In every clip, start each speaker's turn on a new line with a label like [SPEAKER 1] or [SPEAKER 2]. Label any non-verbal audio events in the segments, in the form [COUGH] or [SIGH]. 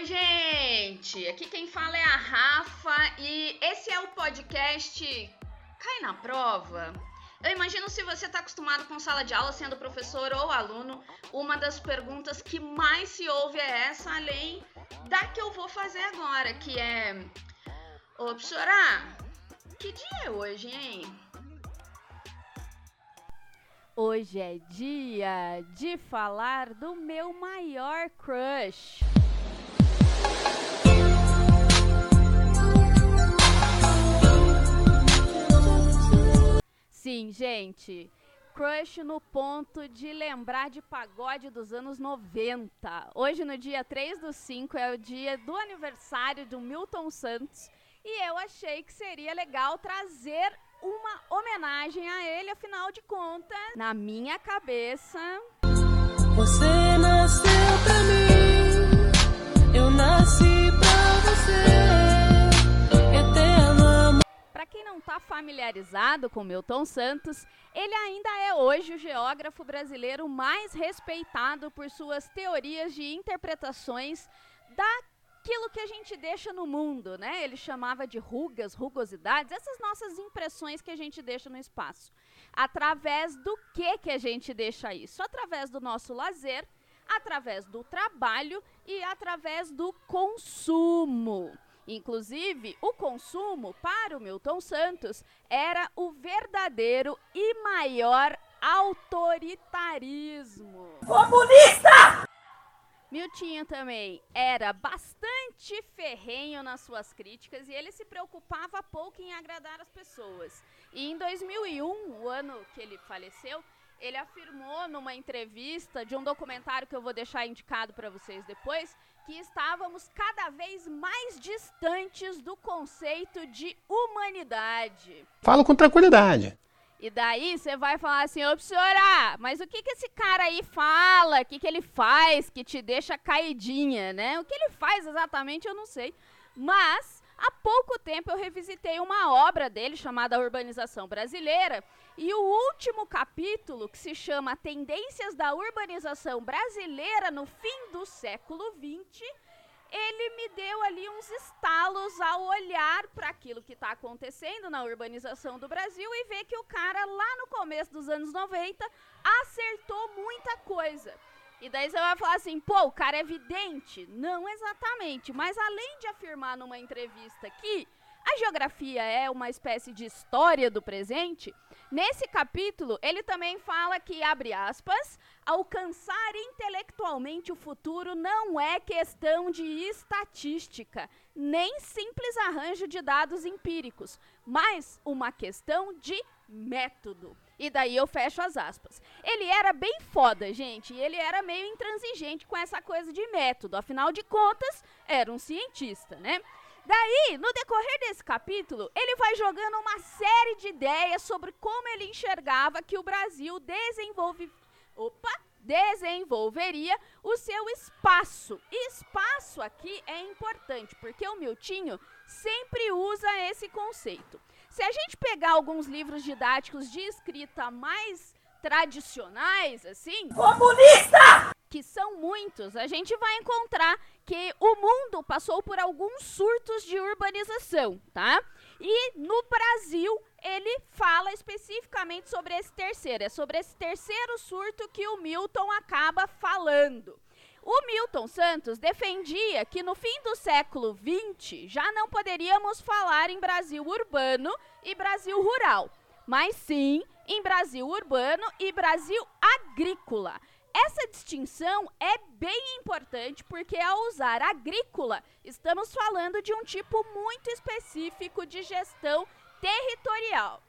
[SPEAKER 1] Oi, gente! Aqui quem fala é a Rafa e esse é o podcast Cai na Prova. Eu imagino se você está acostumado com sala de aula, sendo professor ou aluno, uma das perguntas que mais se ouve é essa, além da que eu vou fazer agora, que é: Ô, professora, que dia é hoje, hein?
[SPEAKER 2] Hoje é dia de falar do meu maior crush. Sim, gente. Crush no ponto de lembrar de pagode dos anos 90. Hoje, no dia 3 do 5, é o dia do aniversário do Milton Santos. E eu achei que seria legal trazer uma homenagem a ele, afinal de contas, na minha cabeça. Você nasceu pra mim, eu nasci quem não tá familiarizado com Milton Santos, ele ainda é hoje o geógrafo brasileiro mais respeitado por suas teorias de interpretações da aquilo que a gente deixa no mundo, né? Ele chamava de rugas, rugosidades, essas nossas impressões que a gente deixa no espaço. Através do que que a gente deixa isso? Através do nosso lazer, através do trabalho e através do consumo. Inclusive, o consumo, para o Milton Santos, era o verdadeiro e maior autoritarismo. Comunista! Miltinho também era bastante ferrenho nas suas críticas e ele se preocupava pouco em agradar as pessoas. E em 2001, o ano que ele faleceu, ele afirmou numa entrevista de um documentário que eu vou deixar indicado para vocês depois, que estávamos cada vez mais distantes do conceito de humanidade.
[SPEAKER 3] Falo com tranquilidade.
[SPEAKER 2] E daí você vai falar assim, ô senhora, mas o que que esse cara aí fala? O que que ele faz que te deixa caidinha, né? O que ele faz exatamente eu não sei. Mas há pouco tempo eu revisitei uma obra dele chamada Urbanização Brasileira e o último capítulo, que se chama Tendências da Urbanização Brasileira no fim do século XX, ele me deu ali uns estalos ao olhar para aquilo que está acontecendo na urbanização do Brasil e ver que o cara lá no começo dos anos 90 acertou muita coisa. E daí você vai falar assim, pô, o cara é vidente? Não exatamente, mas além de afirmar numa entrevista aqui a geografia é uma espécie de história do presente. Nesse capítulo, ele também fala que, abre aspas, alcançar intelectualmente o futuro não é questão de estatística, nem simples arranjo de dados empíricos, mas uma questão de método. E daí eu fecho as aspas. Ele era bem foda, gente, e ele era meio intransigente com essa coisa de método. Afinal de contas, era um cientista, né? Daí, no decorrer desse capítulo, ele vai jogando uma série de ideias sobre como ele enxergava que o Brasil desenvolve. Opa! Desenvolveria o seu espaço. E espaço aqui é importante, porque o Miltinho sempre usa esse conceito. Se a gente pegar alguns livros didáticos de escrita mais tradicionais, assim. Comunista! Que são muitos, a gente vai encontrar que o mundo passou por alguns surtos de urbanização, tá? E no Brasil, ele fala especificamente sobre esse terceiro. É sobre esse terceiro surto que o Milton acaba falando. O Milton Santos defendia que no fim do século XX já não poderíamos falar em Brasil urbano e Brasil rural, mas sim em Brasil urbano e Brasil agrícola. Essa distinção é bem importante porque, ao usar agrícola, estamos falando de um tipo muito específico de gestão territorial.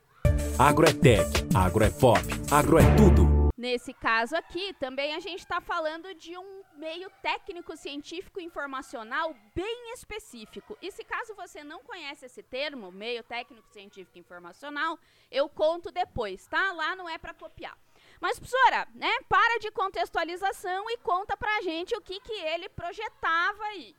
[SPEAKER 4] Agro é tech, agro é pop, agro é tudo.
[SPEAKER 2] Nesse caso aqui, também a gente está falando de um meio técnico científico informacional bem específico. E se caso você não conhece esse termo, meio técnico científico informacional, eu conto depois, tá? Lá não é para copiar. Mas, professora, né, para de contextualização e conta pra gente o que, que ele projetava aí.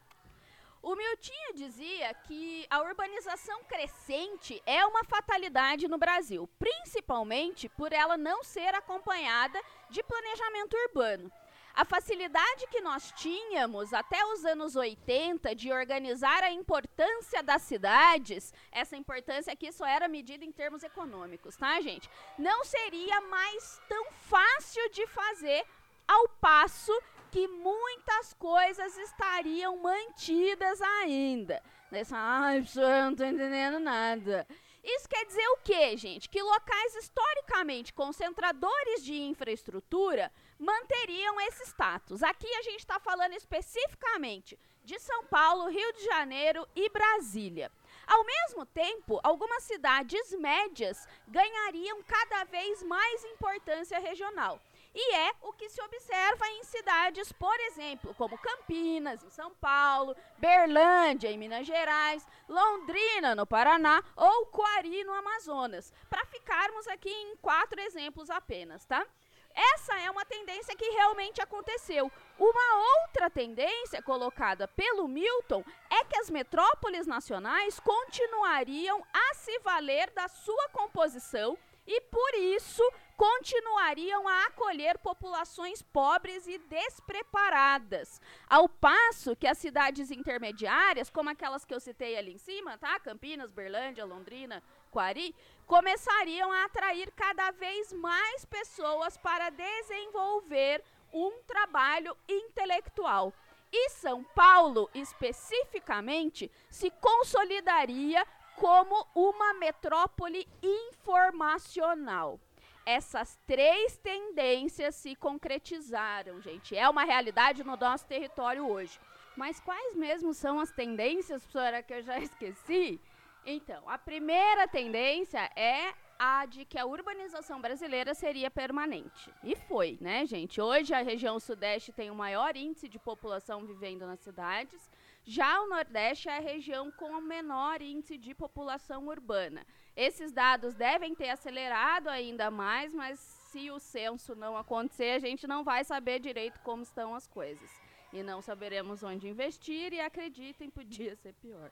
[SPEAKER 2] O Miltinho dizia que a urbanização crescente é uma fatalidade no Brasil, principalmente por ela não ser acompanhada de planejamento urbano. A facilidade que nós tínhamos até os anos 80 de organizar a importância das cidades, essa importância aqui só era medida em termos econômicos, tá, gente? Não seria mais tão fácil de fazer ao passo que muitas coisas estariam mantidas ainda. Nessa, ai, professor, não tô entendendo nada. Isso quer dizer o quê, gente? Que locais historicamente concentradores de infraestrutura manteriam esse status. Aqui a gente está falando especificamente de São Paulo, Rio de Janeiro e Brasília. Ao mesmo tempo, algumas cidades médias ganhariam cada vez mais importância regional. E é o que se observa em cidades, por exemplo, como Campinas, em São Paulo, Berlândia, em Minas Gerais, Londrina, no Paraná, ou Coari, no Amazonas, para ficarmos aqui em quatro exemplos apenas, tá? Essa é uma tendência que realmente aconteceu. Uma outra tendência colocada pelo Milton é que as metrópoles nacionais continuariam a se valer da sua composição e, por isso, continuariam a acolher populações pobres e despreparadas. Ao passo que as cidades intermediárias, como aquelas que eu citei ali em cima, tá? Campinas, Berlândia, Londrina, Quari, começariam a atrair cada vez mais pessoas para desenvolver um trabalho intelectual. E São Paulo, especificamente, se consolidaria como uma metrópole informacional. Essas três tendências se concretizaram, gente. É uma realidade no nosso território hoje. Mas quais mesmo são as tendências, professora, que eu já [LAUGHS] esqueci? Então, a primeira tendência é a de que a urbanização brasileira seria permanente. E foi, né, gente? Hoje a região sudeste tem o maior índice de população vivendo nas cidades. Já o Nordeste é a região com o menor índice de população urbana. Esses dados devem ter acelerado ainda mais, mas se o censo não acontecer, a gente não vai saber direito como estão as coisas. E não saberemos onde investir, e acreditem, [LAUGHS] podia ser pior.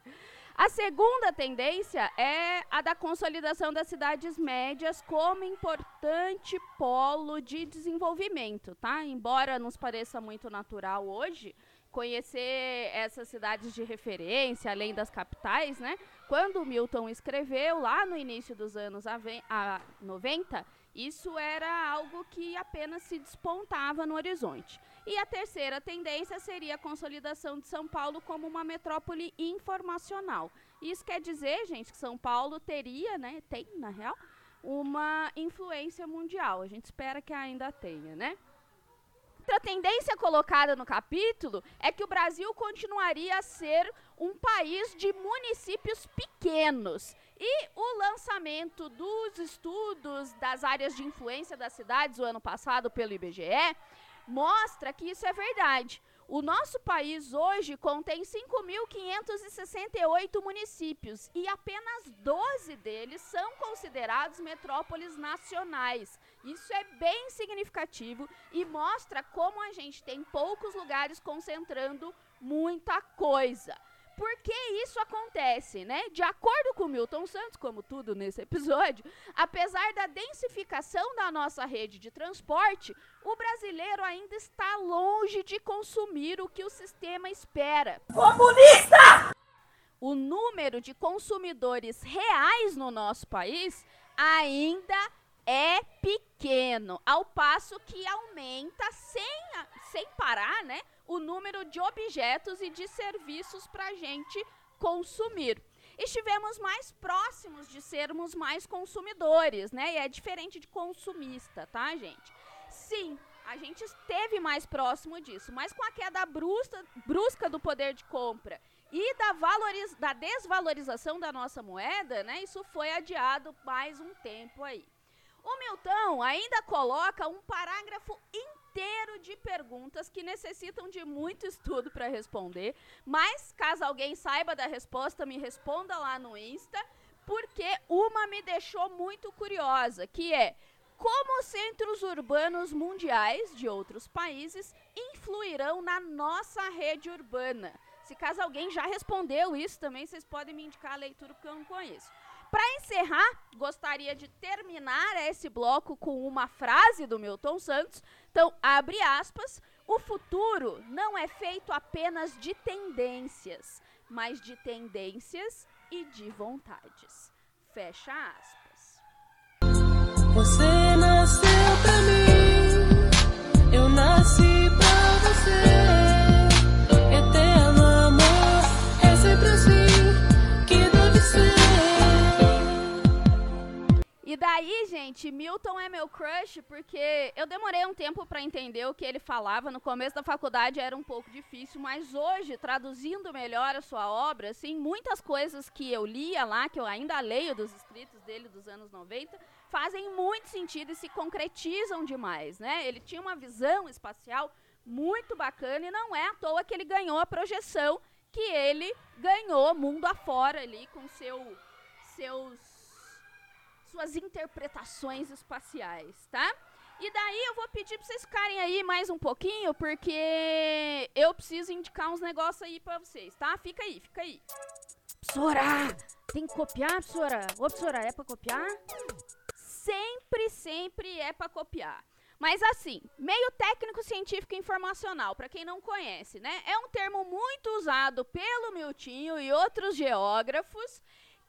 [SPEAKER 2] A segunda tendência é a da consolidação das cidades médias como importante polo de desenvolvimento, tá? Embora nos pareça muito natural hoje, conhecer essas cidades de referência, além das capitais, né? Quando Milton escreveu lá no início dos anos a, a 90, isso era algo que apenas se despontava no horizonte. E a terceira tendência seria a consolidação de São Paulo como uma metrópole informacional. Isso quer dizer, gente, que São Paulo teria, né, tem na real, uma influência mundial. A gente espera que ainda tenha, né? Outra tendência colocada no capítulo é que o Brasil continuaria a ser um país de municípios pequenos. E o lançamento dos estudos das áreas de influência das cidades o ano passado pelo IBGE mostra que isso é verdade. O nosso país hoje contém 5.568 municípios e apenas 12 deles são considerados metrópoles nacionais. Isso é bem significativo e mostra como a gente tem poucos lugares concentrando muita coisa. Por que isso acontece, né? De acordo com Milton Santos, como tudo nesse [LAUGHS] episódio, apesar da densificação da nossa rede de transporte, o brasileiro ainda está longe de consumir o que o sistema espera. Comunista! O número de consumidores reais no nosso país ainda é pequeno, ao passo que aumenta sem, sem parar, né? O número de objetos e de serviços para a gente consumir. Estivemos mais próximos de sermos mais consumidores, né? E é diferente de consumista, tá, gente? Sim, a gente esteve mais próximo disso, mas com a queda brusca, brusca do poder de compra e da, valoriz, da desvalorização da nossa moeda, né? Isso foi adiado mais um tempo aí. O Milton ainda coloca um parágrafo inteiro inteiro de perguntas que necessitam de muito estudo para responder. Mas, caso alguém saiba da resposta, me responda lá no Insta, porque uma me deixou muito curiosa, que é como centros urbanos mundiais de outros países influirão na nossa rede urbana. Se caso alguém já respondeu isso também, vocês podem me indicar a leitura porque eu não conheço. Para encerrar, gostaria de terminar esse bloco com uma frase do Milton Santos. Então, abre aspas. O futuro não é feito apenas de tendências, mas de tendências e de vontades. Fecha aspas.
[SPEAKER 3] Você
[SPEAKER 2] Milton é meu crush porque eu demorei um tempo pra entender o que ele falava. No começo da faculdade era um pouco difícil, mas hoje, traduzindo melhor a sua obra, assim, muitas coisas que eu lia lá, que eu ainda leio dos escritos dele dos anos 90, fazem muito sentido e se concretizam demais, né? Ele tinha uma visão espacial muito bacana e não é à toa que ele ganhou a projeção que ele ganhou mundo afora ali com seu seus suas interpretações espaciais, tá? E daí eu vou pedir pra vocês ficarem aí mais um pouquinho, porque eu preciso indicar uns negócios aí pra vocês, tá? Fica aí, fica aí. Psora! Tem que copiar, Psora? Ô, Psora, é pra copiar? Sempre, sempre é pra copiar. Mas assim, meio técnico científico informacional, para quem não conhece, né? É um termo muito usado pelo Miltinho e outros geógrafos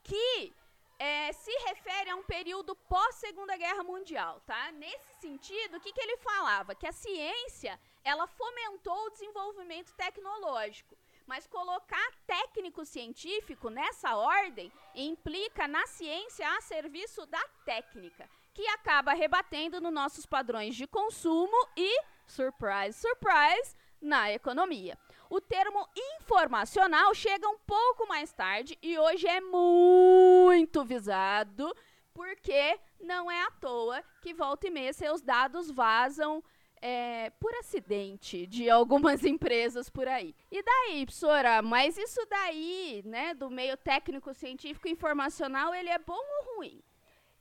[SPEAKER 2] que é, se refere a um período pós-Segunda Guerra Mundial, tá? Nesse sentido, o que, que ele falava? Que a ciência, ela fomentou o desenvolvimento tecnológico. Mas colocar técnico científico nessa ordem implica na ciência a serviço da técnica, que acaba rebatendo nos nossos padrões de consumo e, surprise, surprise, na economia. O termo informacional chega um pouco mais tarde e hoje é muito visado, porque não é à toa que volta e meia seus dados vazam é, por acidente de algumas [LAUGHS] empresas por aí. E daí, Psora, mas isso daí, né, do meio técnico, científico informacional, ele é bom ou ruim?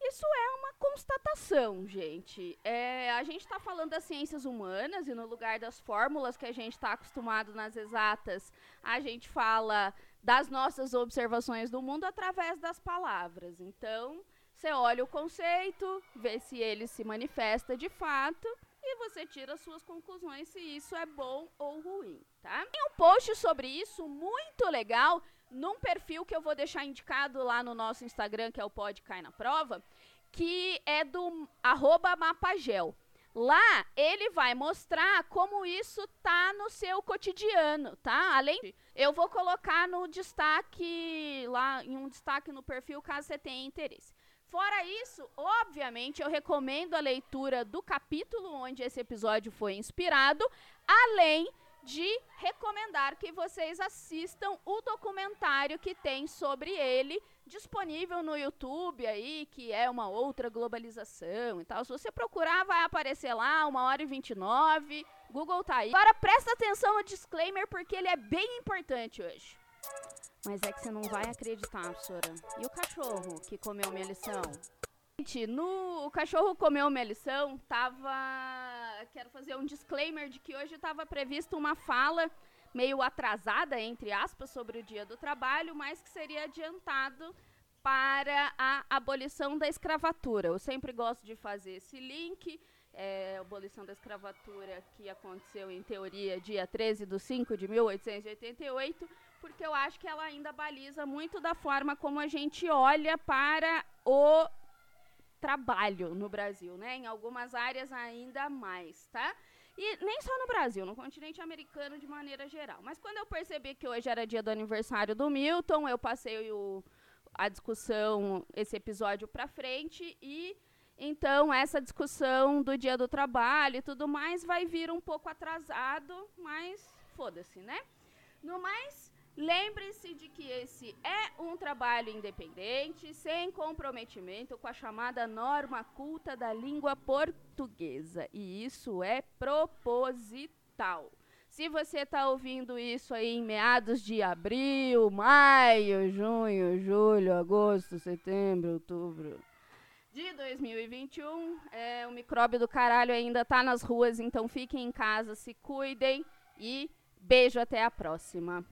[SPEAKER 2] Isso é uma constatação, gente. É, a gente está falando das ciências humanas e no lugar das fórmulas que a gente está acostumado nas exatas, a gente fala das nossas observações do mundo através das palavras. Então, você olha o conceito, vê se ele se manifesta de fato e você tira suas conclusões se isso é bom ou ruim, tá? Tem um post sobre isso muito legal num perfil que eu vou deixar indicado lá no nosso Instagram, que é o Pode Cai na Prova, que é do Mapagel. Lá ele vai mostrar como isso tá no seu cotidiano, tá? Além eu vou colocar no destaque lá em um destaque no perfil caso você tenha interesse. Fora isso, obviamente, eu recomendo a leitura do capítulo onde esse episódio foi inspirado, além de recomendar que vocês assistam o documentário que tem sobre ele disponível no YouTube aí, que é uma outra globalização e tal. Se você procurar, vai aparecer lá, uma hora e 29. Google tá aí. Agora presta atenção no disclaimer, porque ele é bem importante hoje. Mas é que você não vai acreditar, professora. E o cachorro que comeu minha lição? Gente, no o cachorro comeu minha lição, tava. Quero fazer um disclaimer de que hoje estava previsto uma fala meio atrasada, entre aspas, sobre o dia do trabalho, mas que seria adiantado para a abolição da escravatura. Eu sempre gosto de fazer esse link. É, abolição da escravatura que aconteceu, em teoria, dia 13 de 5 de 1888, porque eu acho que ela ainda baliza muito da forma como a gente olha para o trabalho no Brasil, né? Em algumas áreas ainda mais, tá? E nem só no Brasil, no continente americano de maneira geral. Mas quando eu percebi que hoje era dia do aniversário do Milton, eu passei o, a discussão, esse episódio para frente e então essa discussão do dia do trabalho e tudo mais vai vir um pouco atrasado, mas foda-se, né? No mais, Lembre-se de que esse é um trabalho independente, sem comprometimento com a chamada norma culta da língua portuguesa. E isso é proposital. Se você está ouvindo isso aí em meados de abril, maio, junho, julho, agosto, setembro, outubro de 2021, é, o micróbio do caralho ainda está nas ruas, então fiquem em casa, se cuidem e beijo até a próxima.